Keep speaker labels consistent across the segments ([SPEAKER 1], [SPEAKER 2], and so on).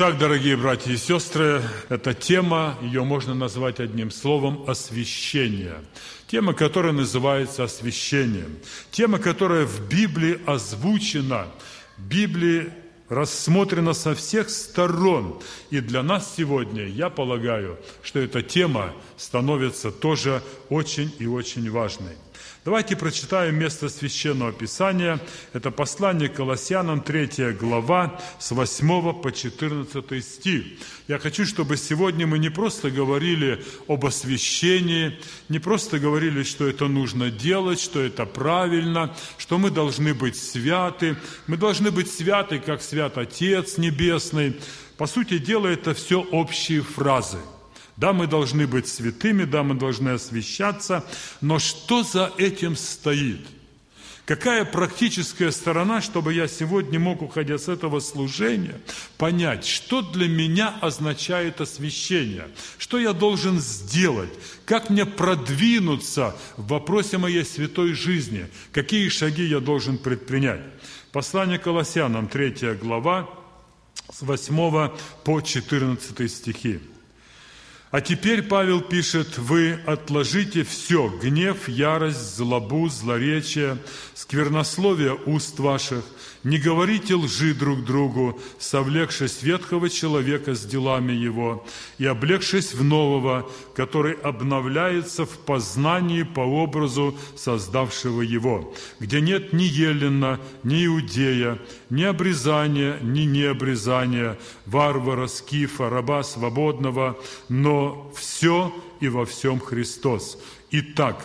[SPEAKER 1] Итак, дорогие братья и сестры, эта тема, ее можно назвать одним словом «освящение». Тема, которая называется «освящением». Тема, которая в Библии озвучена, Библии рассмотрена со всех сторон. И для нас сегодня, я полагаю, что эта тема становится тоже очень и очень важной. Давайте прочитаем место Священного Писания. Это послание к Колоссянам, 3 глава, с 8 по 14 стих. Я хочу, чтобы сегодня мы не просто говорили об освящении, не просто говорили, что это нужно делать, что это правильно, что мы должны быть святы. Мы должны быть святы, как свят Отец Небесный. По сути дела, это все общие фразы – да, мы должны быть святыми, да, мы должны освящаться, но что за этим стоит? Какая практическая сторона, чтобы я сегодня мог, уходя с этого служения, понять, что для меня означает освящение, что я должен сделать, как мне продвинуться в вопросе моей святой жизни, какие шаги я должен предпринять. Послание Колоссянам, 3 глава, с 8 по 14 стихи. А теперь Павел пишет, вы отложите все, гнев, ярость, злобу, злоречие, сквернословие уст ваших – не говорите лжи друг другу, совлекшись ветхого человека с делами его и облегшись в нового, который обновляется в познании по образу создавшего его, где нет ни Елена, ни Иудея, ни обрезания, ни необрезания, варвара, скифа, раба свободного, но все и во всем Христос. Итак,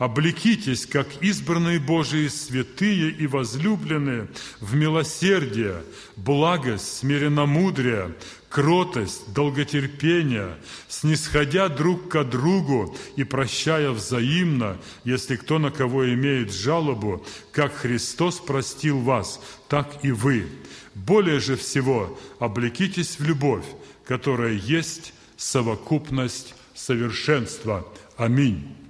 [SPEAKER 1] облекитесь, как избранные Божии святые и возлюбленные, в милосердие, благость, смиренномудрие, кротость, долготерпение, снисходя друг к другу и прощая взаимно, если кто на кого имеет жалобу, как Христос простил вас, так и вы. Более же всего облекитесь в любовь, которая есть совокупность совершенства. Аминь.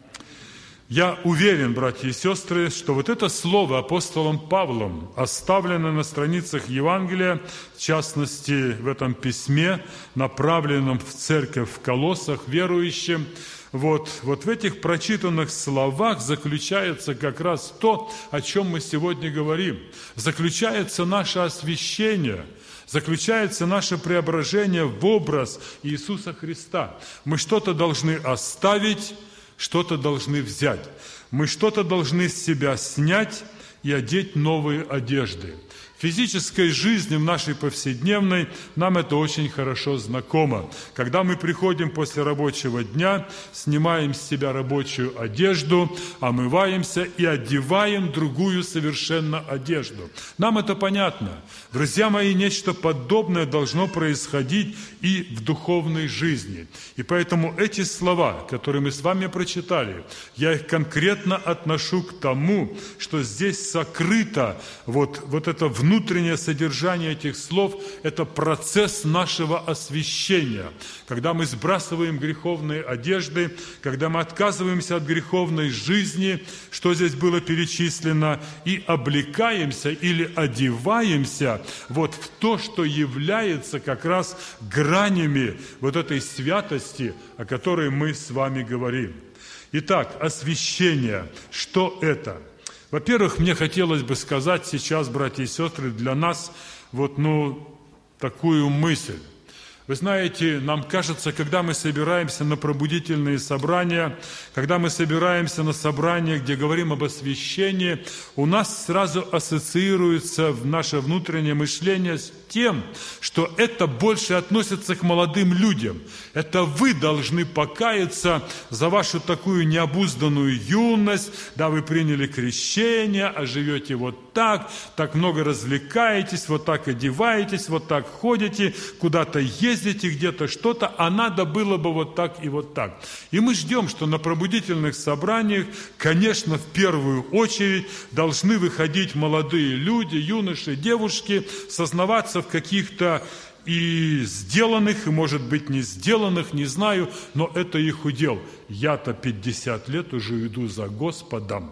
[SPEAKER 1] Я уверен, братья и сестры, что вот это слово апостолом Павлом, оставленное на страницах Евангелия, в частности, в этом письме, направленном в церковь в Колоссах верующим, вот, вот в этих прочитанных словах заключается как раз то, о чем мы сегодня говорим. Заключается наше освящение – заключается наше преображение в образ Иисуса Христа. Мы что-то должны оставить, что-то должны взять. Мы что-то должны с себя снять и одеть новые одежды – физической жизни, в нашей повседневной, нам это очень хорошо знакомо. Когда мы приходим после рабочего дня, снимаем с себя рабочую одежду, омываемся и одеваем другую совершенно одежду. Нам это понятно. Друзья мои, нечто подобное должно происходить и в духовной жизни. И поэтому эти слова, которые мы с вами прочитали, я их конкретно отношу к тому, что здесь сокрыто вот, вот это внутреннее внутреннее содержание этих слов – это процесс нашего освящения. Когда мы сбрасываем греховные одежды, когда мы отказываемся от греховной жизни, что здесь было перечислено, и облекаемся или одеваемся вот в то, что является как раз гранями вот этой святости, о которой мы с вами говорим. Итак, освящение. Что это? Во-первых, мне хотелось бы сказать сейчас, братья и сестры, для нас вот, ну, такую мысль. Вы знаете, нам кажется, когда мы собираемся на пробудительные собрания, когда мы собираемся на собрания, где говорим об освящении, у нас сразу ассоциируется в наше внутреннее мышление с тем, что это больше относится к молодым людям. Это вы должны покаяться за вашу такую необузданную юность, да, вы приняли крещение, а живете вот так, так много развлекаетесь, вот так одеваетесь, вот так ходите, куда-то ездите, где-то что-то, а надо было бы вот так и вот так. И мы ждем, что на пробудительных собраниях, конечно, в первую очередь должны выходить молодые люди, юноши, девушки, сознаваться в каких-то и сделанных, и, может быть, не сделанных, не знаю, но это их удел. Я-то 50 лет уже иду за Господом.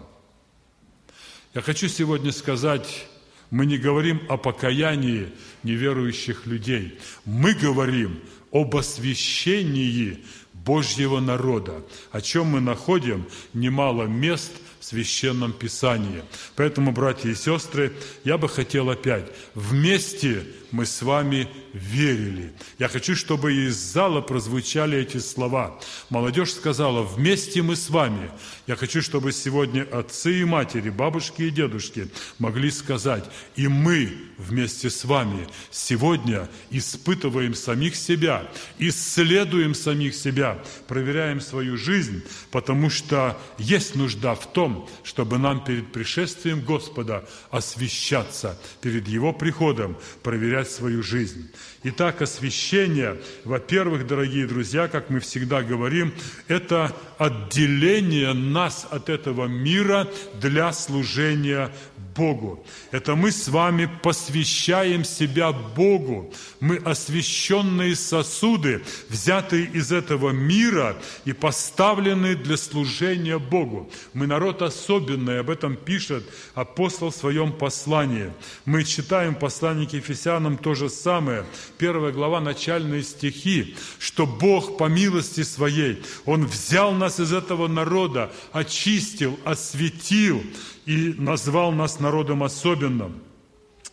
[SPEAKER 1] Я хочу сегодня сказать Мы не говорим о покаянии неверующих людей. Мы говорим об освящении Божьего народа, о чем мы находим немало мест – в Священном Писании. Поэтому, братья и сестры, я бы хотел опять, вместе мы с вами верили. Я хочу, чтобы из зала прозвучали эти слова. Молодежь сказала, вместе мы с вами. Я хочу, чтобы сегодня отцы и матери, бабушки и дедушки могли сказать, и мы вместе с вами сегодня испытываем самих себя, исследуем самих себя, проверяем свою жизнь, потому что есть нужда в том, чтобы нам перед пришествием Господа освещаться, перед Его приходом проверять свою жизнь. Итак, освящение, во-первых, дорогие друзья, как мы всегда говорим, это отделение нас от этого мира для служения Богу. Это мы с вами посвящаем себя Богу. Мы освященные сосуды, взятые из этого мира и поставленные для служения Богу. Мы народ особенный, об этом пишет апостол в своем послании. Мы читаем послание к Ефесянам то же самое. Первая глава, начальные стихи, что Бог по милости Своей, Он взял нас из этого народа, очистил, осветил, и назвал нас народом особенным.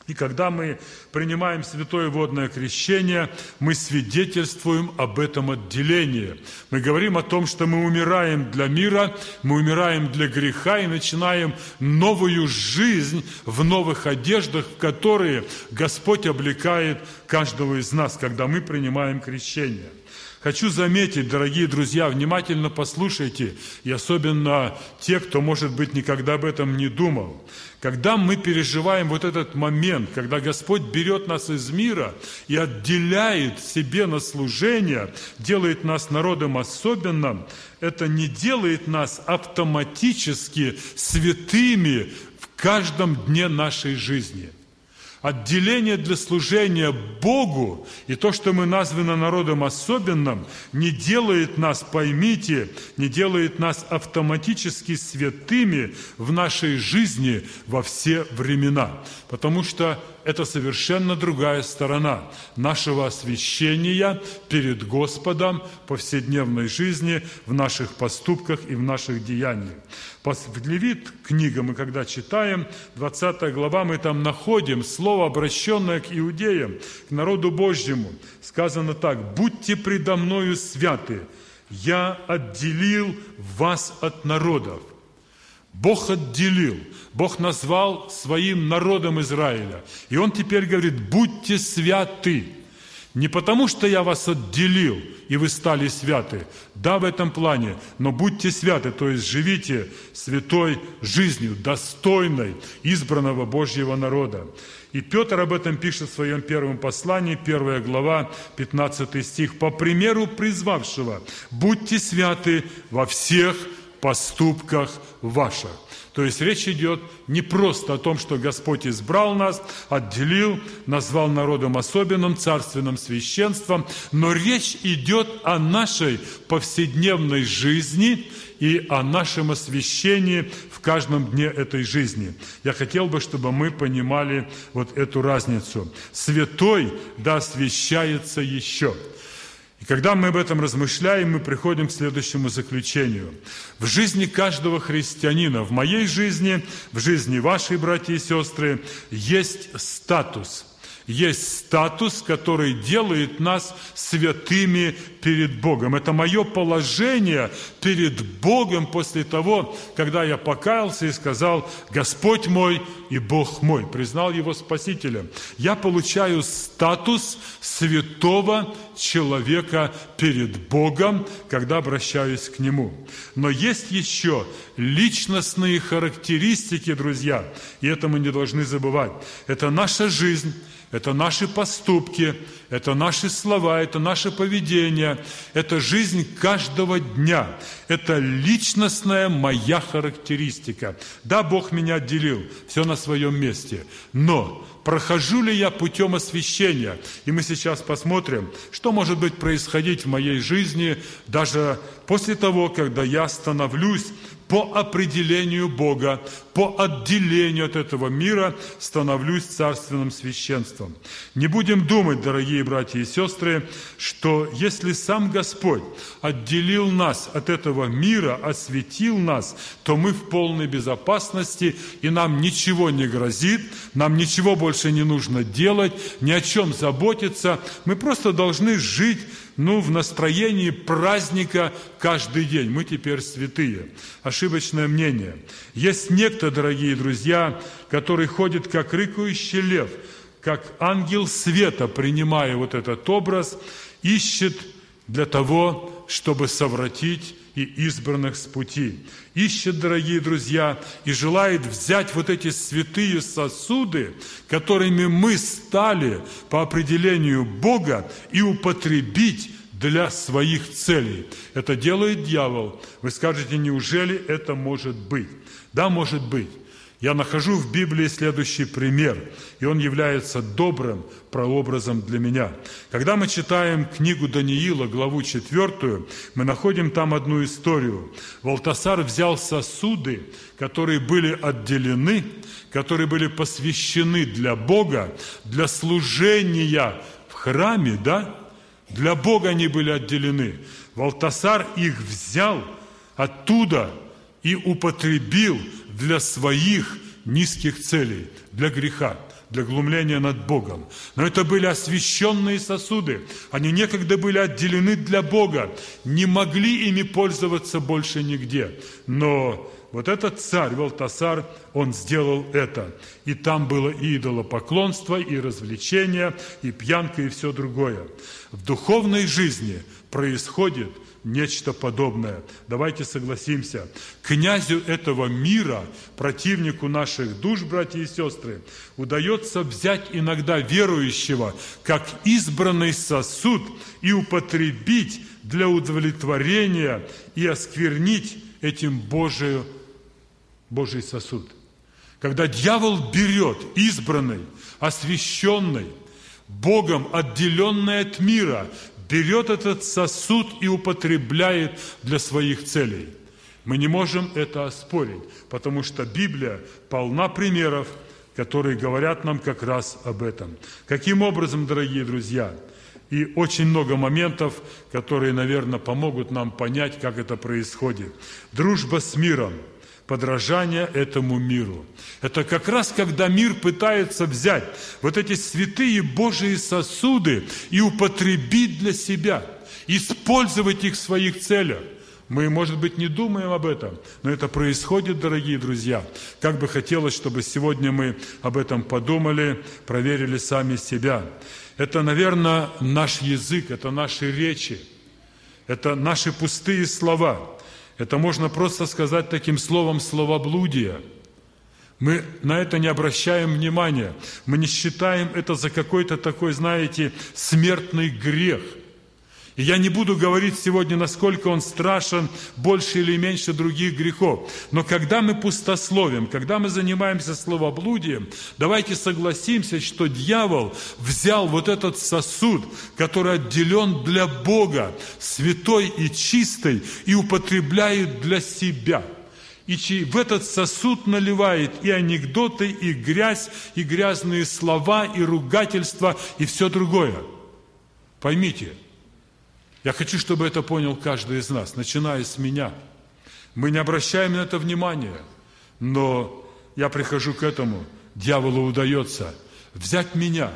[SPEAKER 1] И когда мы принимаем святое водное крещение, мы свидетельствуем об этом отделении. Мы говорим о том, что мы умираем для мира, мы умираем для греха и начинаем новую жизнь в новых одеждах, в которые Господь облекает каждого из нас, когда мы принимаем крещение. Хочу заметить, дорогие друзья, внимательно послушайте, и особенно те, кто, может быть, никогда об этом не думал. Когда мы переживаем вот этот момент, когда Господь берет нас из мира и отделяет себе на служение, делает нас народом особенным, это не делает нас автоматически святыми в каждом дне нашей жизни – Отделение для служения Богу и то, что мы названы народом особенным, не делает нас, поймите, не делает нас автоматически святыми в нашей жизни во все времена. Потому что это совершенно другая сторона нашего освящения перед Господом повседневной жизни, в наших поступках и в наших деяниях. В Левит книга мы когда читаем, 20 глава, мы там находим слово, обращенное к иудеям, к народу Божьему. Сказано так, «Будьте предо мною святы, я отделил вас от народов». Бог отделил, Бог назвал своим народом Израиля. И Он теперь говорит, будьте святы. Не потому, что я вас отделил, и вы стали святы. Да, в этом плане, но будьте святы, то есть живите святой жизнью, достойной избранного Божьего народа. И Петр об этом пишет в своем первом послании, первая глава, 15 стих. «По примеру призвавшего, будьте святы во всех поступках ваших. То есть речь идет не просто о том, что Господь избрал нас, отделил, назвал народом особенным, царственным священством, но речь идет о нашей повседневной жизни и о нашем освящении в каждом дне этой жизни. Я хотел бы, чтобы мы понимали вот эту разницу. Святой да освящается еще – и когда мы об этом размышляем, мы приходим к следующему заключению. В жизни каждого христианина, в моей жизни, в жизни вашей, братья и сестры, есть статус – есть статус, который делает нас святыми перед Богом. Это мое положение перед Богом после того, когда я покаялся и сказал, Господь мой и Бог мой, признал Его Спасителем. Я получаю статус святого человека перед Богом, когда обращаюсь к Нему. Но есть еще личностные характеристики, друзья, и это мы не должны забывать. Это наша жизнь, это наши поступки, это наши слова, это наше поведение, это жизнь каждого дня, это личностная моя характеристика. Да, Бог меня отделил, все на своем месте, но прохожу ли я путем освящения? И мы сейчас посмотрим, что может быть происходить в моей жизни даже после того, когда я становлюсь по определению Бога, по отделению от этого мира становлюсь царственным священством. Не будем думать, дорогие братья и сестры, что если сам Господь отделил нас от этого мира, осветил нас, то мы в полной безопасности, и нам ничего не грозит, нам ничего больше не нужно делать, ни о чем заботиться. Мы просто должны жить ну, в настроении праздника каждый день. Мы теперь святые. Ошибочное мнение. Есть некто, дорогие друзья, который ходит как рыкающий лев, как ангел света, принимая вот этот образ, ищет для того, чтобы совратить и избранных с пути. Ищет, дорогие друзья, и желает взять вот эти святые сосуды, которыми мы стали по определению Бога, и употребить для своих целей. Это делает дьявол. Вы скажете, неужели это может быть? Да, может быть. Я нахожу в Библии следующий пример, и он является добрым прообразом для меня. Когда мы читаем книгу Даниила, главу 4, мы находим там одну историю. Валтасар взял сосуды, которые были отделены, которые были посвящены для Бога, для служения в храме, да, для Бога они были отделены. Валтасар их взял оттуда и употребил для своих низких целей, для греха, для глумления над Богом. Но это были освященные сосуды. Они некогда были отделены для Бога, не могли ими пользоваться больше нигде. Но вот этот царь Валтасар, он сделал это. И там было и идолопоклонство, и развлечения, и пьянка, и все другое. В духовной жизни происходит нечто подобное. Давайте согласимся. Князю этого мира, противнику наших душ, братья и сестры, удается взять иногда верующего как избранный сосуд и употребить для удовлетворения и осквернить этим Божию, Божий сосуд. Когда дьявол берет избранный, освященный, Богом отделенный от мира, берет этот сосуд и употребляет для своих целей. Мы не можем это оспорить, потому что Библия полна примеров, которые говорят нам как раз об этом. Каким образом, дорогие друзья? И очень много моментов, которые, наверное, помогут нам понять, как это происходит. Дружба с миром – подражание этому миру. Это как раз когда мир пытается взять вот эти святые Божьи сосуды и употребить для себя, использовать их в своих целях. Мы, может быть, не думаем об этом, но это происходит, дорогие друзья. Как бы хотелось, чтобы сегодня мы об этом подумали, проверили сами себя. Это, наверное, наш язык, это наши речи, это наши пустые слова – это можно просто сказать таким словом словоблудие. Мы на это не обращаем внимания. Мы не считаем это за какой-то такой, знаете, смертный грех – и я не буду говорить сегодня, насколько он страшен, больше или меньше других грехов. Но когда мы пустословим, когда мы занимаемся словоблудием, давайте согласимся, что дьявол взял вот этот сосуд, который отделен для Бога, святой и чистый, и употребляет для себя – и в этот сосуд наливает и анекдоты, и грязь, и грязные слова, и ругательства, и все другое. Поймите – я хочу, чтобы это понял каждый из нас, начиная с меня. Мы не обращаем на это внимания, но я прихожу к этому, дьяволу удается взять меня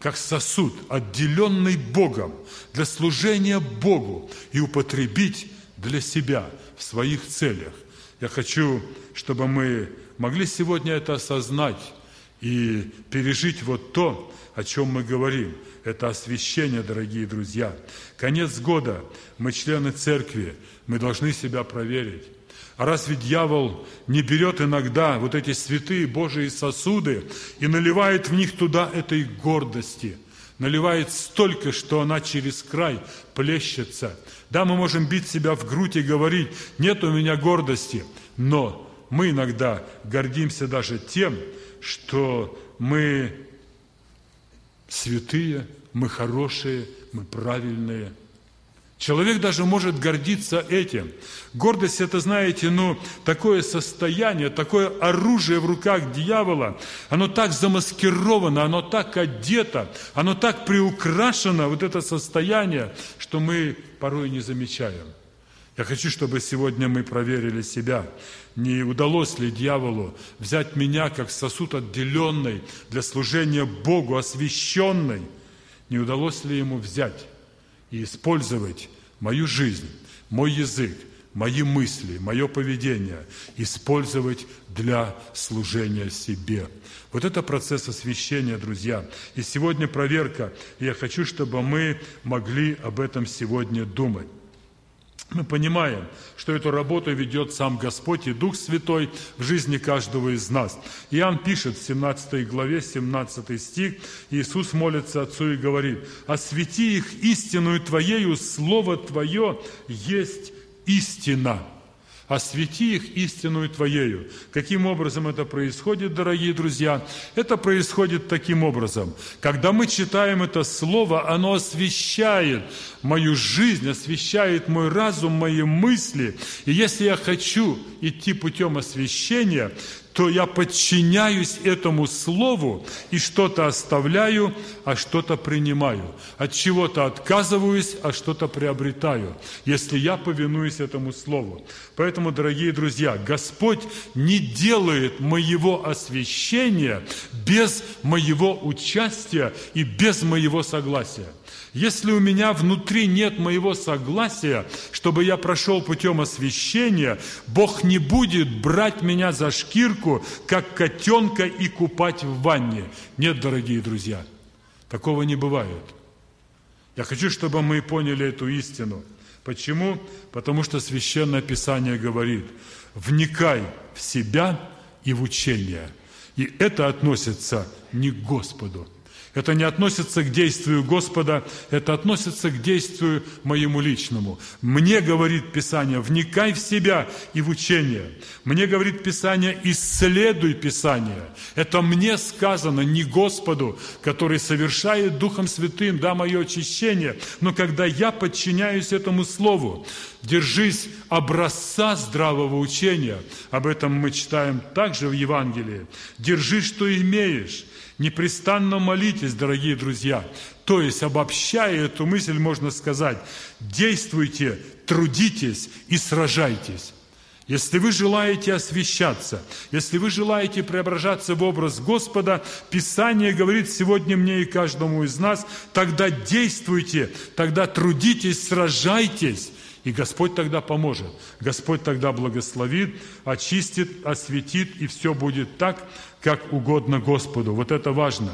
[SPEAKER 1] как сосуд, отделенный Богом для служения Богу и употребить для себя в своих целях. Я хочу, чтобы мы могли сегодня это осознать и пережить вот то, о чем мы говорим – это освящение, дорогие друзья. Конец года. Мы члены церкви. Мы должны себя проверить. А разве дьявол не берет иногда вот эти святые Божьи сосуды и наливает в них туда этой гордости? Наливает столько, что она через край плещется. Да, мы можем бить себя в грудь и говорить, нет у меня гордости, но мы иногда гордимся даже тем, что мы святые, мы хорошие, мы правильные. Человек даже может гордиться этим. Гордость – это, знаете, ну, такое состояние, такое оружие в руках дьявола. Оно так замаскировано, оно так одето, оно так приукрашено, вот это состояние, что мы порой не замечаем. Я хочу, чтобы сегодня мы проверили себя. Не удалось ли дьяволу взять меня как сосуд отделенный для служения Богу, освященный? Не удалось ли ему взять и использовать мою жизнь, мой язык, мои мысли, мое поведение, использовать для служения себе. Вот это процесс освящения, друзья. И сегодня проверка. И я хочу, чтобы мы могли об этом сегодня думать. Мы понимаем, что эту работу ведет сам Господь и Дух Святой в жизни каждого из нас. Иоанн пишет в 17 главе, 17 стих, Иисус молится Отцу и говорит, «Освети их истинную Твоею, Слово Твое есть истина» освети их истинную Твоею. Каким образом это происходит, дорогие друзья? Это происходит таким образом. Когда мы читаем это Слово, оно освещает мою жизнь, освещает мой разум, мои мысли. И если я хочу идти путем освещения, то я подчиняюсь этому слову и что-то оставляю, а что-то принимаю. От чего-то отказываюсь, а что-то приобретаю, если я повинуюсь этому слову. Поэтому, дорогие друзья, Господь не делает моего освящения без моего участия и без моего согласия. Если у меня внутри нет моего согласия, чтобы я прошел путем освящения, Бог не будет брать меня за шкирку, как котенка, и купать в ванне. Нет, дорогие друзья, такого не бывает. Я хочу, чтобы мы поняли эту истину. Почему? Потому что Священное Писание говорит, вникай в себя и в учение. И это относится не к Господу, это не относится к действию Господа, это относится к действию моему личному. Мне говорит Писание, вникай в себя и в учение. Мне говорит Писание, исследуй Писание. Это мне сказано, не Господу, который совершает Духом Святым, да, мое очищение. Но когда я подчиняюсь этому Слову, держись образца здравого учения. Об этом мы читаем также в Евангелии. Держи, что имеешь. Непрестанно молитесь, дорогие друзья. То есть, обобщая эту мысль, можно сказать, действуйте, трудитесь и сражайтесь. Если вы желаете освещаться, если вы желаете преображаться в образ Господа, Писание говорит сегодня мне и каждому из нас, тогда действуйте, тогда трудитесь, сражайтесь, и Господь тогда поможет. Господь тогда благословит, очистит, осветит, и все будет так, как угодно Господу. Вот это важно.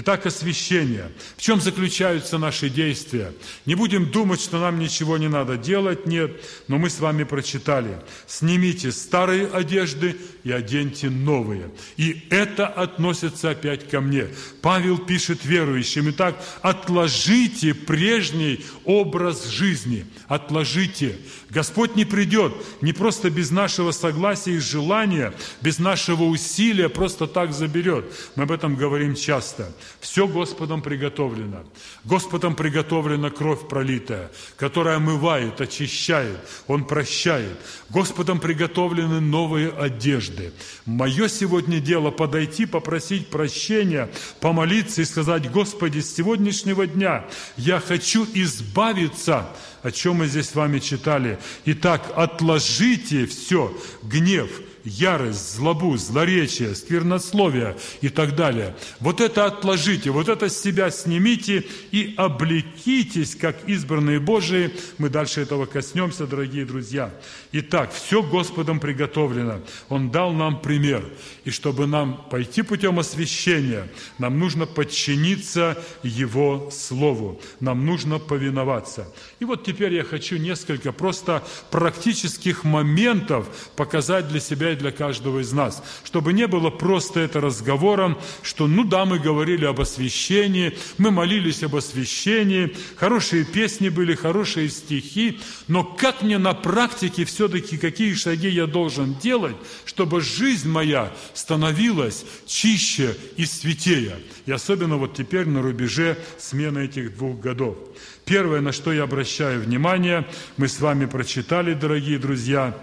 [SPEAKER 1] Итак, освящение. В чем заключаются наши действия? Не будем думать, что нам ничего не надо делать, нет, но мы с вами прочитали. Снимите старые одежды и оденьте новые. И это относится опять ко мне. Павел пишет верующим, итак, отложите прежний образ жизни, отложите. Господь не придет не просто без нашего согласия и желания, без нашего усилия, просто так заберет. Мы об этом говорим часто. Все Господом приготовлено. Господом приготовлена кровь пролитая, которая омывает, очищает, Он прощает. Господом приготовлены новые одежды. Мое сегодня дело подойти, попросить прощения, помолиться и сказать, Господи, с сегодняшнего дня я хочу избавиться о чем мы здесь с вами читали. Итак, отложите все, гнев, ярость, злобу, злоречие, сквернословие и так далее. Вот это отложите, вот это с себя снимите и облекитесь, как избранные Божии. Мы дальше этого коснемся, дорогие друзья. Итак, все Господом приготовлено. Он дал нам пример. И чтобы нам пойти путем освящения, нам нужно подчиниться Его Слову. Нам нужно повиноваться. И вот теперь я хочу несколько просто практических моментов показать для себя осуществлять для каждого из нас. Чтобы не было просто это разговором, что ну да, мы говорили об освящении, мы молились об освящении, хорошие песни были, хорошие стихи, но как мне на практике все-таки, какие шаги я должен делать, чтобы жизнь моя становилась чище и святее. И особенно вот теперь на рубеже смены этих двух годов. Первое, на что я обращаю внимание, мы с вами прочитали, дорогие друзья,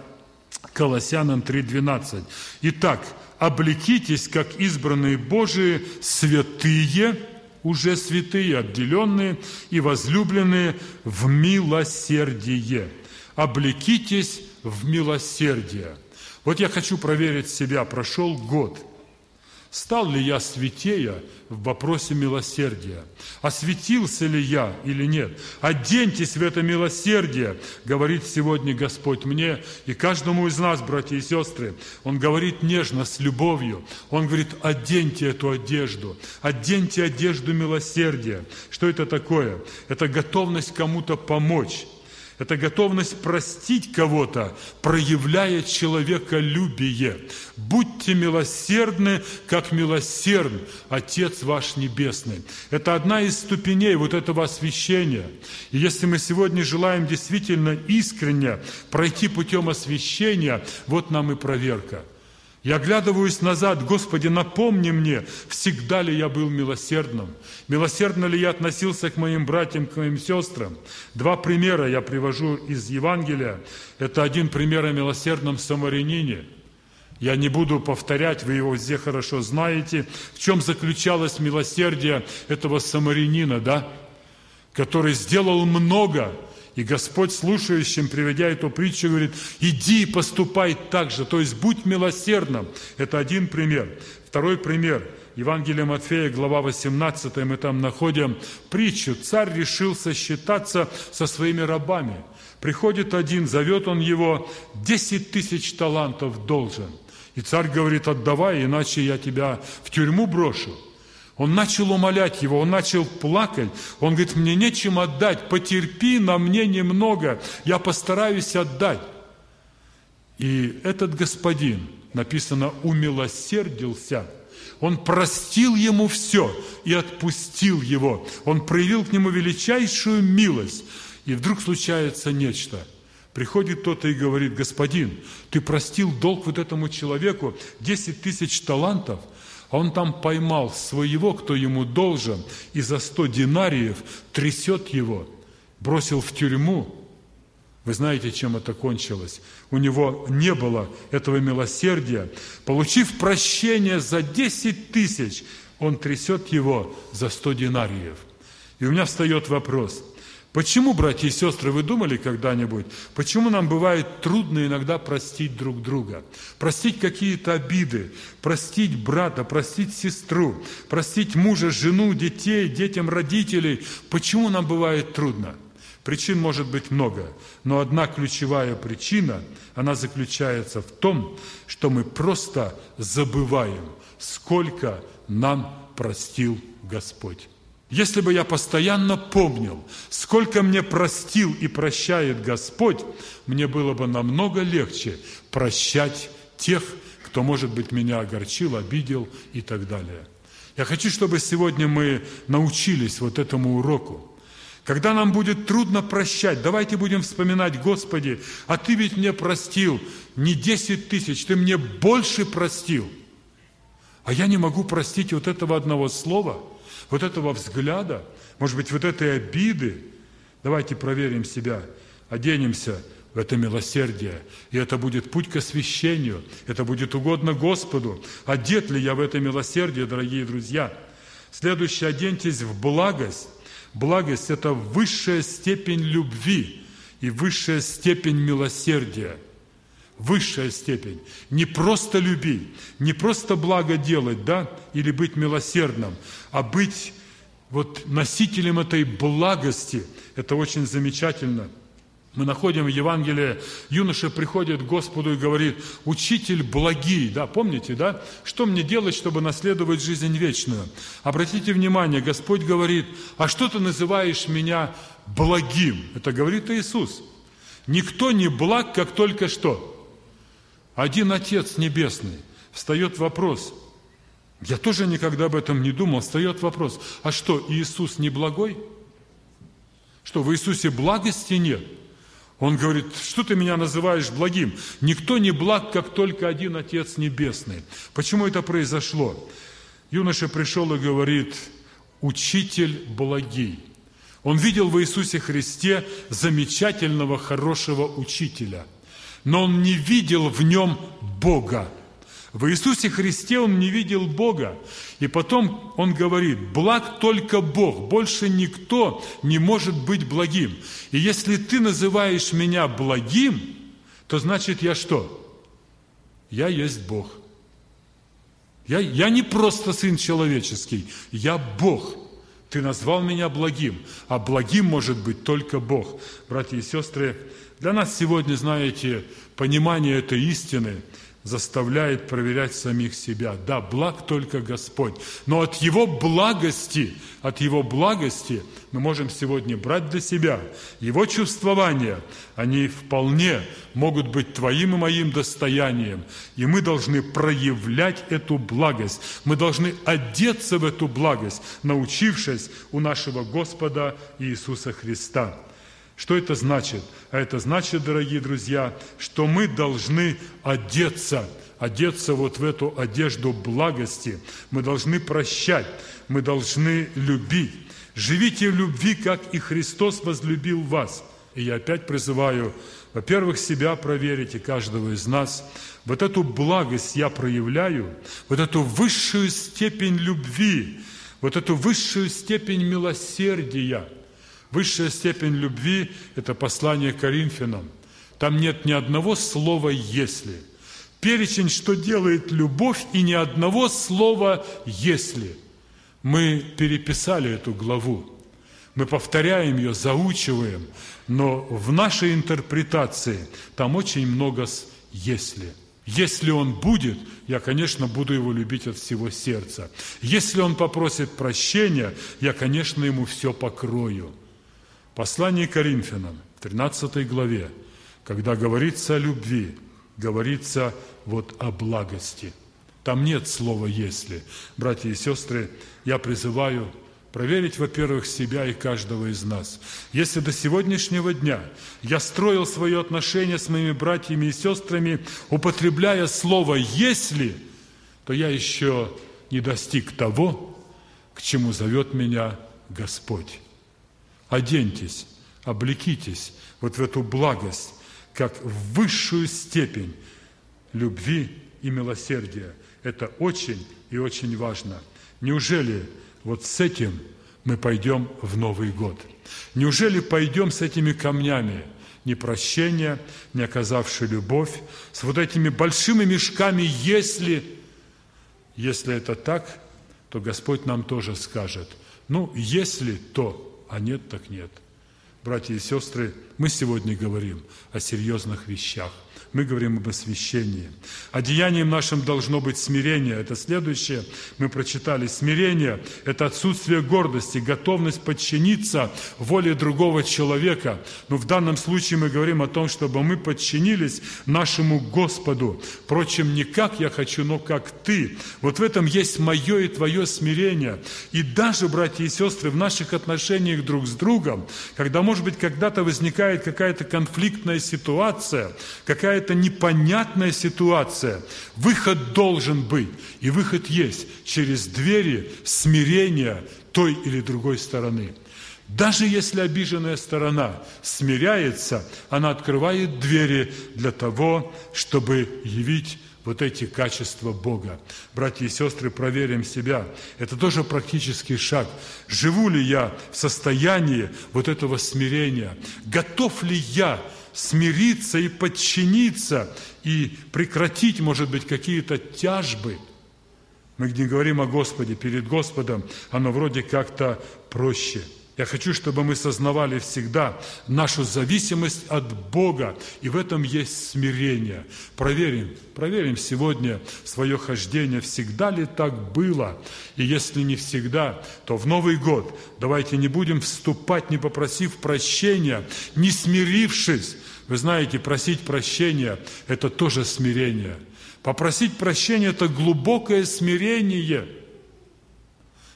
[SPEAKER 1] Колоссянам 3.12. Итак, облекитесь, как избранные Божии, святые, уже святые, отделенные и возлюбленные в милосердие. Облекитесь в милосердие. Вот я хочу проверить себя. Прошел год – Стал ли я святее в вопросе милосердия? Осветился ли я или нет? Оденьтесь в это милосердие, говорит сегодня Господь мне и каждому из нас, братья и сестры. Он говорит нежно, с любовью. Он говорит, оденьте эту одежду, оденьте одежду милосердия. Что это такое? Это готовность кому-то помочь это готовность простить кого-то, проявляя человеколюбие. Будьте милосердны, как милосерден Отец ваш Небесный. Это одна из ступеней вот этого освящения. И если мы сегодня желаем действительно искренне пройти путем освящения, вот нам и проверка – я оглядываюсь назад, Господи, напомни мне, всегда ли я был милосердным, милосердно ли я относился к моим братьям, к моим сестрам. Два примера я привожу из Евангелия. Это один пример о милосердном самарянине. Я не буду повторять, вы его все хорошо знаете. В чем заключалось милосердие этого самарянина, да? Который сделал много, и Господь слушающим, приведя эту притчу, говорит, иди и поступай так же, то есть будь милосердным. Это один пример. Второй пример. Евангелие Матфея, глава 18, мы там находим притчу. Царь решил сосчитаться со своими рабами. Приходит один, зовет он его, 10 тысяч талантов должен. И царь говорит, отдавай, иначе я тебя в тюрьму брошу. Он начал умолять его, он начал плакать. Он говорит, мне нечем отдать, потерпи на мне немного, я постараюсь отдать. И этот господин, написано, умилосердился. Он простил ему все и отпустил его. Он проявил к нему величайшую милость. И вдруг случается нечто. Приходит кто-то и говорит, господин, ты простил долг вот этому человеку 10 тысяч талантов – он там поймал своего, кто ему должен, и за сто динариев трясет его, бросил в тюрьму. Вы знаете, чем это кончилось? У него не было этого милосердия. Получив прощение за 10 тысяч, он трясет его за 100 динариев. И у меня встает вопрос – Почему, братья и сестры, вы думали когда-нибудь, почему нам бывает трудно иногда простить друг друга? Простить какие-то обиды, простить брата, простить сестру, простить мужа, жену, детей, детям родителей. Почему нам бывает трудно? Причин может быть много, но одна ключевая причина, она заключается в том, что мы просто забываем, сколько нам простил Господь. Если бы я постоянно помнил, сколько мне простил и прощает Господь, мне было бы намного легче прощать тех, кто, может быть, меня огорчил, обидел и так далее. Я хочу, чтобы сегодня мы научились вот этому уроку. Когда нам будет трудно прощать, давайте будем вспоминать, Господи, а Ты ведь мне простил не 10 тысяч, Ты мне больше простил. А я не могу простить вот этого одного слова – вот этого взгляда, может быть, вот этой обиды, давайте проверим себя, оденемся в это милосердие, и это будет путь к освящению, это будет угодно Господу. Одет ли я в это милосердие, дорогие друзья? Следующее, оденьтесь в благость. Благость – это высшая степень любви и высшая степень милосердия – высшая степень. Не просто любить, не просто благо делать, да, или быть милосердным, а быть вот носителем этой благости. Это очень замечательно. Мы находим в Евангелии, юноша приходит к Господу и говорит, «Учитель благий». Да, помните, да? Что мне делать, чтобы наследовать жизнь вечную? Обратите внимание, Господь говорит, «А что ты называешь меня благим?» Это говорит Иисус. Никто не благ, как только что – один Отец Небесный. Встает вопрос. Я тоже никогда об этом не думал. Встает вопрос. А что, Иисус не благой? Что, в Иисусе благости нет? Он говорит, что ты меня называешь благим? Никто не благ, как только один Отец Небесный. Почему это произошло? Юноша пришел и говорит, учитель благий. Он видел в Иисусе Христе замечательного, хорошего учителя, но он не видел в нем Бога. В Иисусе Христе он не видел Бога. И потом он говорит, благ только Бог, больше никто не может быть благим. И если ты называешь меня благим, то значит я что? Я есть Бог. Я, я не просто сын человеческий, я Бог. Ты назвал меня благим, а благим может быть только Бог. Братья и сестры, для нас сегодня, знаете, понимание этой истины – заставляет проверять самих себя. Да, благ только Господь. Но от Его благости, от Его благости мы можем сегодня брать для себя. Его чувствования, они вполне могут быть твоим и моим достоянием. И мы должны проявлять эту благость. Мы должны одеться в эту благость, научившись у нашего Господа Иисуса Христа. Что это значит? А это значит, дорогие друзья, что мы должны одеться, одеться вот в эту одежду благости. Мы должны прощать, мы должны любить. Живите в любви, как и Христос возлюбил вас. И я опять призываю, во-первых, себя проверить и каждого из нас. Вот эту благость я проявляю, вот эту высшую степень любви, вот эту высшую степень милосердия – Высшая степень любви – это послание Коринфянам. Там нет ни одного слова «если». Перечень, что делает любовь, и ни одного слова «если». Мы переписали эту главу. Мы повторяем ее, заучиваем, но в нашей интерпретации там очень много «если». Если он будет, я, конечно, буду его любить от всего сердца. Если он попросит прощения, я, конечно, ему все покрою – Послание Коринфянам, 13 главе, когда говорится о любви, говорится вот о благости. Там нет слова «если». Братья и сестры, я призываю проверить, во-первых, себя и каждого из нас. Если до сегодняшнего дня я строил свое отношение с моими братьями и сестрами, употребляя слово «если», то я еще не достиг того, к чему зовет меня Господь оденьтесь, облекитесь вот в эту благость, как в высшую степень любви и милосердия. Это очень и очень важно. Неужели вот с этим мы пойдем в Новый год? Неужели пойдем с этими камнями непрощения, не оказавшей любовь, с вот этими большими мешками, если, если это так, то Господь нам тоже скажет, ну, если то, а нет, так нет. Братья и сестры, мы сегодня говорим о серьезных вещах. Мы говорим об освящении. Одеянием нашим должно быть смирение. Это следующее. Мы прочитали. Смирение – это отсутствие гордости, готовность подчиниться воле другого человека. Но в данном случае мы говорим о том, чтобы мы подчинились нашему Господу. Впрочем, не как я хочу, но как Ты. Вот в этом есть мое и Твое смирение. И даже, братья и сестры, в наших отношениях друг с другом, когда, может быть, когда-то возникает какая-то конфликтная ситуация, какая-то какая-то непонятная ситуация. Выход должен быть, и выход есть через двери смирения той или другой стороны. Даже если обиженная сторона смиряется, она открывает двери для того, чтобы явить вот эти качества Бога. Братья и сестры, проверим себя. Это тоже практический шаг. Живу ли я в состоянии вот этого смирения? Готов ли я смириться и подчиниться, и прекратить, может быть, какие-то тяжбы. Мы не говорим о Господе, перед Господом оно вроде как-то проще – я хочу, чтобы мы сознавали всегда нашу зависимость от Бога, и в этом есть смирение. Проверим, проверим сегодня свое хождение, всегда ли так было, и если не всегда, то в Новый год давайте не будем вступать, не попросив прощения, не смирившись Вы знаете, просить прощения – это тоже смирение. Попросить прощения – это глубокое смирение.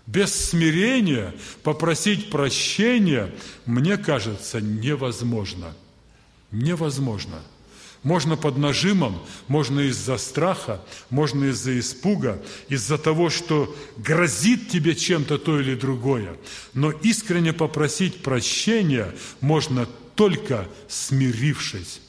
[SPEAKER 1] Без смирения попросить прощения, мне кажется, невозможно. Невозможно. Можно под нажимом, можно из-за страха, можно из-за испуга, из-за того, что грозит тебе чем-то то или другое. Но искренне попросить прощения можно только смирившись.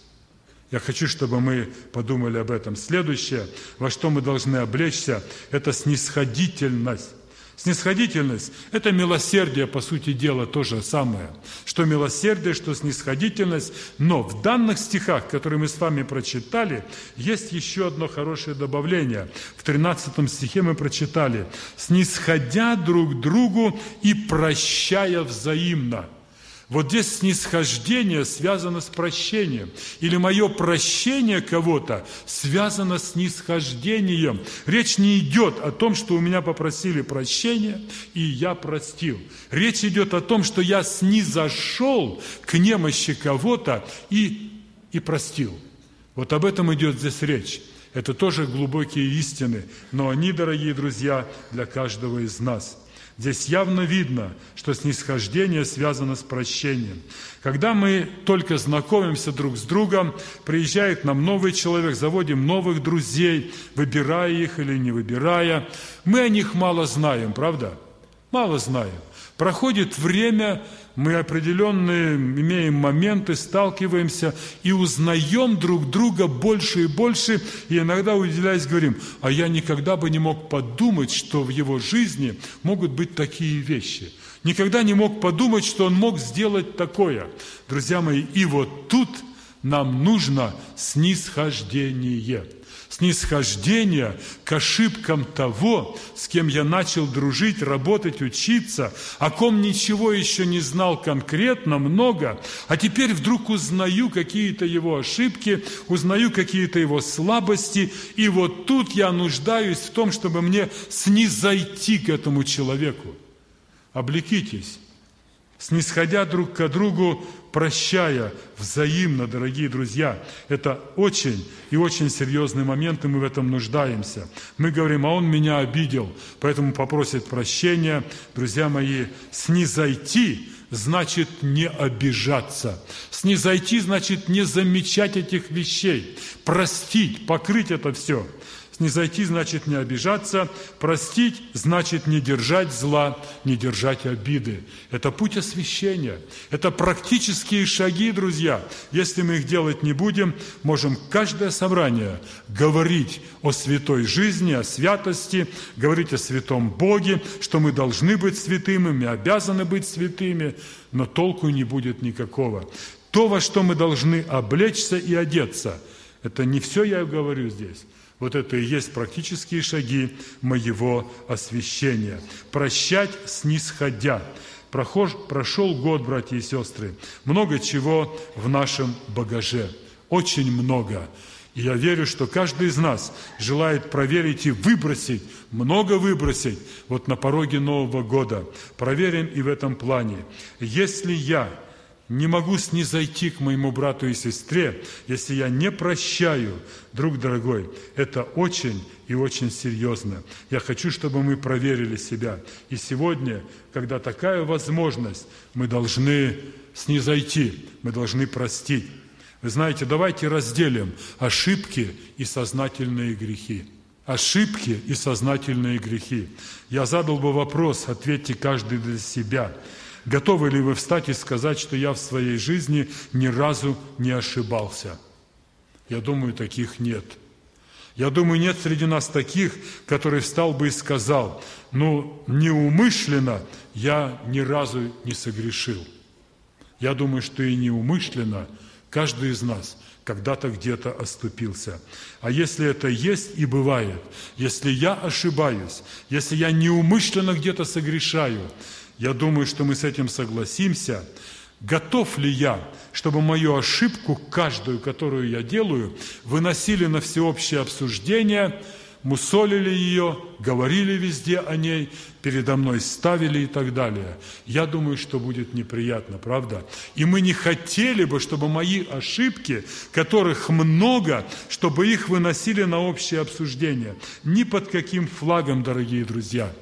[SPEAKER 1] Я хочу, чтобы мы подумали об этом. Следующее, во что мы должны облечься, это снисходительность. Снисходительность – это милосердие, по сути дела, то же самое. Что милосердие, что снисходительность. Но в данных стихах, которые мы с вами прочитали, есть еще одно хорошее добавление. В 13 стихе мы прочитали «снисходя друг другу и прощая взаимно». Вот здесь снисхождение связано с прощением. Или мое прощение кого-то связано с снисхождением. Речь не идет о том, что у меня попросили прощения, и я простил. Речь идет о том, что я снизошел к немощи кого-то и, и простил. Вот об этом идет здесь речь. Это тоже глубокие истины, но они, дорогие друзья, для каждого из нас – Здесь явно видно, что снисхождение связано с прощением. Когда мы только знакомимся друг с другом, приезжает нам новый человек, заводим новых друзей, выбирая их или не выбирая, мы о них мало знаем, правда? Мало знаем. Проходит время, мы определенные имеем моменты, сталкиваемся и узнаем друг друга больше и больше, и иногда, уделяясь, говорим, а я никогда бы не мог подумать, что в его жизни могут быть такие вещи. Никогда не мог подумать, что он мог сделать такое. Друзья мои, и вот тут нам нужно снисхождение – снисхождение к ошибкам того, с кем я начал дружить, работать, учиться, о ком ничего еще не знал конкретно, много, а теперь вдруг узнаю какие-то его ошибки, узнаю какие-то его слабости, и вот тут я нуждаюсь в том, чтобы мне снизойти к этому человеку. Облекитесь, снисходя друг к другу, прощая взаимно, дорогие друзья. Это очень и очень серьезный момент, и мы в этом нуждаемся. Мы говорим, а он меня обидел, поэтому попросит прощения. Друзья мои, снизойти значит не обижаться. Снизойти значит не замечать этих вещей, простить, покрыть это все – не зайти значит не обижаться, простить значит не держать зла, не держать обиды. Это путь освящения. Это практические шаги, друзья. Если мы их делать не будем, можем каждое собрание говорить о святой жизни, о святости, говорить о святом Боге, что мы должны быть святыми, мы обязаны быть святыми, но толку не будет никакого. То, во что мы должны облечься и одеться, это не все я говорю здесь. Вот это и есть практические шаги моего освящения. Прощать снисходя. Прохож, прошел год, братья и сестры. Много чего в нашем багаже. Очень много. И я верю, что каждый из нас желает проверить и выбросить, много выбросить вот на пороге Нового года. Проверим и в этом плане. Если я не могу снизойти к моему брату и сестре, если я не прощаю, друг дорогой. Это очень и очень серьезно. Я хочу, чтобы мы проверили себя. И сегодня, когда такая возможность, мы должны снизойти, мы должны простить. Вы знаете, давайте разделим ошибки и сознательные грехи. Ошибки и сознательные грехи. Я задал бы вопрос, ответьте каждый для себя – Готовы ли вы встать и сказать, что я в своей жизни ни разу не ошибался? Я думаю, таких нет. Я думаю, нет среди нас таких, который встал бы и сказал, ну, неумышленно я ни разу не согрешил. Я думаю, что и неумышленно каждый из нас когда-то где-то оступился. А если это есть и бывает, если я ошибаюсь, если я неумышленно где-то согрешаю, я думаю, что мы с этим согласимся. Готов ли я, чтобы мою ошибку, каждую, которую я делаю, выносили на всеобщее обсуждение, мусолили ее, говорили везде о ней, передо мной ставили и так далее. Я думаю, что будет неприятно, правда? И мы не хотели бы, чтобы мои ошибки, которых много, чтобы их выносили на общее обсуждение. Ни под каким флагом, дорогие друзья.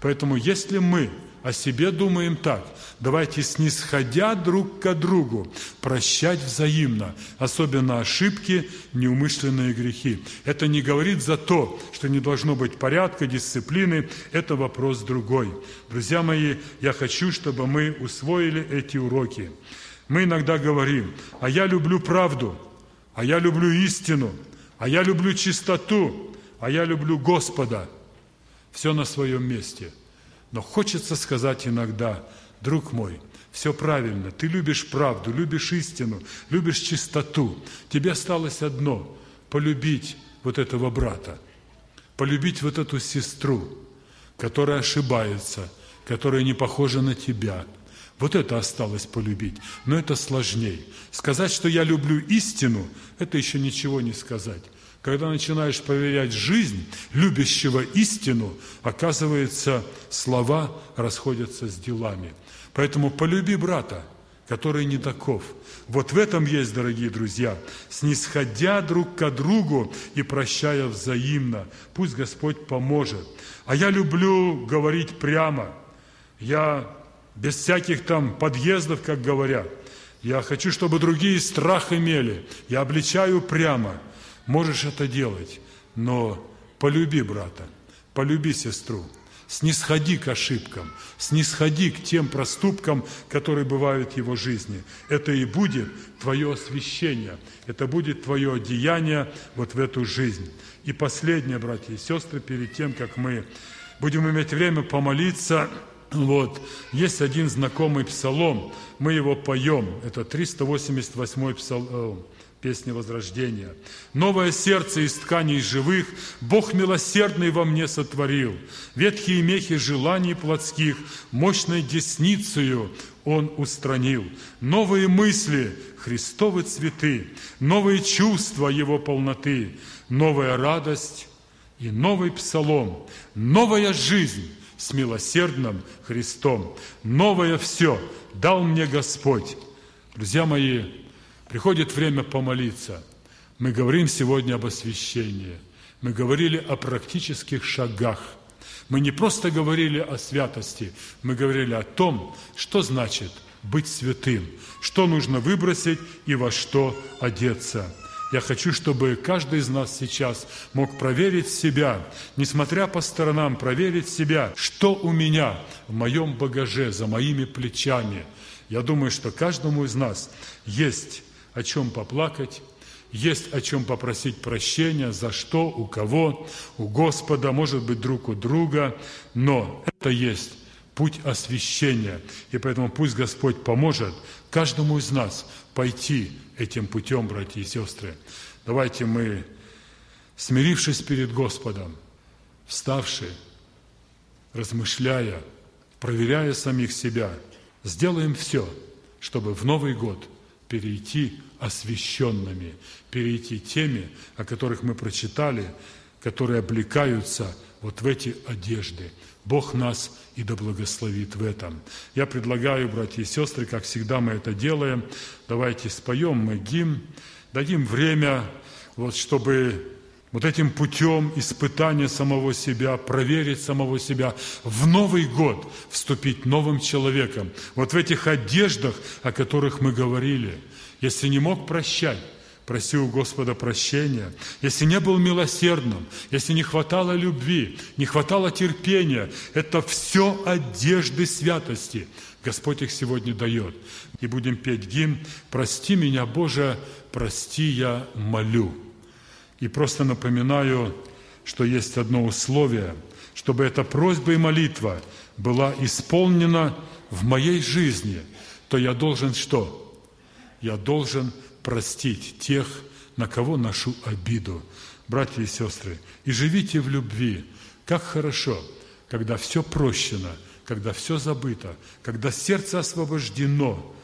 [SPEAKER 1] Поэтому если мы о себе думаем так. Давайте, снисходя друг к другу, прощать взаимно, особенно ошибки, неумышленные грехи. Это не говорит за то, что не должно быть порядка, дисциплины. Это вопрос другой. Друзья мои, я хочу, чтобы мы усвоили эти уроки. Мы иногда говорим, а я люблю правду, а я люблю истину, а я люблю чистоту, а я люблю Господа. Все на своем месте – но хочется сказать иногда, друг мой, все правильно, ты любишь правду, любишь истину, любишь чистоту. Тебе осталось одно – полюбить вот этого брата, полюбить вот эту сестру, которая ошибается, которая не похожа на тебя. Вот это осталось полюбить, но это сложнее. Сказать, что я люблю истину, это еще ничего не сказать. Когда начинаешь проверять жизнь любящего истину, оказывается, слова расходятся с делами. Поэтому полюби брата, который не таков. Вот в этом есть, дорогие друзья, снисходя друг к другу и прощая взаимно. Пусть Господь поможет. А я люблю говорить прямо. Я без всяких там подъездов, как говорят. Я хочу, чтобы другие страх имели. Я обличаю прямо – Можешь это делать, но полюби брата, полюби сестру, снисходи к ошибкам, снисходи к тем проступкам, которые бывают в его жизни. Это и будет твое освящение, это будет твое одеяние вот в эту жизнь. И последнее, братья и сестры, перед тем, как мы будем иметь время помолиться, вот, есть один знакомый псалом, мы его поем, это 388 псалом песни Возрождения. Новое сердце из тканей живых Бог милосердный во мне сотворил. Ветхие мехи желаний плотских Мощной десницею Он устранил. Новые мысли, Христовы цветы, Новые чувства Его полноты, Новая радость и новый псалом, Новая жизнь с милосердным Христом. Новое все дал мне Господь. Друзья мои, Приходит время помолиться. Мы говорим сегодня об освящении. Мы говорили о практических шагах. Мы не просто говорили о святости, мы говорили о том, что значит быть святым, что нужно выбросить и во что одеться. Я хочу, чтобы каждый из нас сейчас мог проверить себя, несмотря по сторонам, проверить себя, что у меня в моем багаже, за моими плечами. Я думаю, что каждому из нас есть о чем поплакать, есть о чем попросить прощения, за что, у кого, у Господа, может быть, друг у друга, но это есть путь освящения. И поэтому пусть Господь поможет каждому из нас пойти этим путем, братья и сестры. Давайте мы, смирившись перед Господом, вставши, размышляя, проверяя самих себя, сделаем все, чтобы в Новый год – перейти освященными, перейти теми, о которых мы прочитали, которые облекаются вот в эти одежды. Бог нас и да благословит в этом. Я предлагаю, братья и сестры, как всегда мы это делаем, давайте споем мы гимн, дадим время, вот, чтобы вот этим путем испытания самого себя, проверить самого себя, в Новый год вступить новым человеком. Вот в этих одеждах, о которых мы говорили. Если не мог прощать, проси у Господа прощения. Если не был милосердным, если не хватало любви, не хватало терпения, это все одежды святости. Господь их сегодня дает. И будем петь гимн «Прости меня, Боже, прости, я молю». И просто напоминаю, что есть одно условие, чтобы эта просьба и молитва была исполнена в моей жизни, то я должен что? Я должен простить тех, на кого ношу обиду. Братья и сестры, и живите в любви. Как хорошо, когда все прощено, когда все забыто, когда сердце освобождено.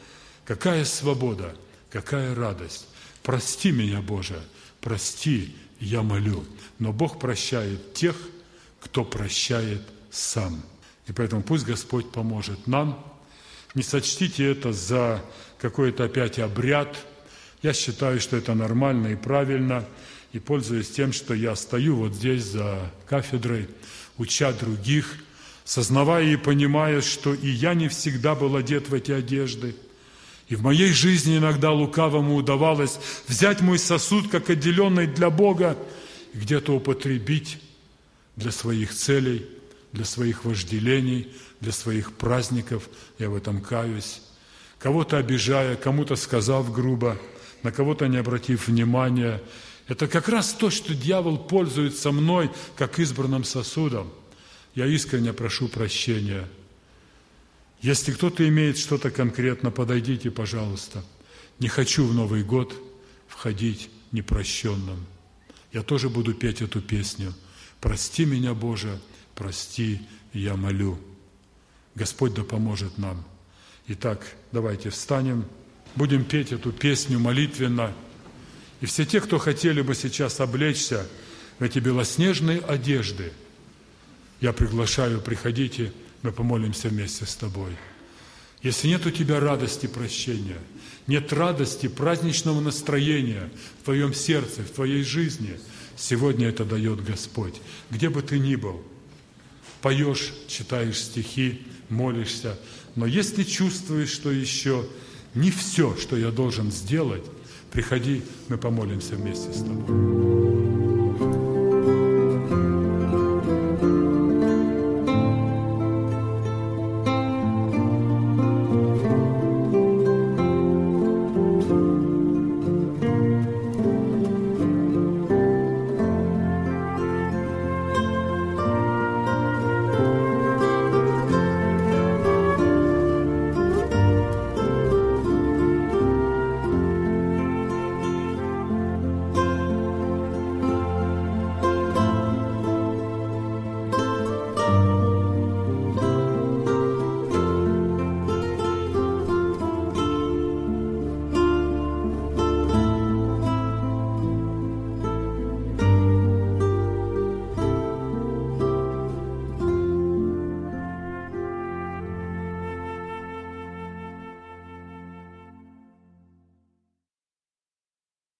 [SPEAKER 1] Какая свобода, какая радость. Прости меня, Боже, прости, я молю. Но Бог прощает тех, кто прощает сам. И поэтому пусть Господь поможет нам. Не сочтите это за какой-то опять обряд. Я считаю, что это нормально и правильно. И пользуясь тем, что я стою вот здесь за кафедрой, уча других, сознавая и понимая, что и я не всегда был одет в эти одежды – и в моей жизни иногда лукавому удавалось взять мой сосуд, как отделенный для Бога, и где-то употребить для своих целей, для своих вожделений, для своих праздников. Я в этом каюсь. Кого-то обижая, кому-то сказав грубо, на кого-то не обратив внимания. Это как раз то, что дьявол пользуется мной, как избранным сосудом. Я искренне прошу прощения – если кто-то имеет что-то конкретно, подойдите, пожалуйста. Не хочу в Новый год входить непрощенным. Я тоже буду петь эту песню. «Прости меня, Боже, прости, я молю». Господь да поможет нам. Итак, давайте встанем, будем петь эту песню молитвенно. И все те, кто хотели бы сейчас облечься в эти белоснежные одежды, я приглашаю, приходите – мы помолимся вместе с тобой. Если нет у тебя радости прощения, нет радости праздничного настроения в твоем сердце, в твоей жизни, сегодня это дает Господь. Где бы ты ни был, поешь, читаешь стихи, молишься, но если чувствуешь, что еще не все, что я должен сделать, приходи, мы помолимся вместе с тобой.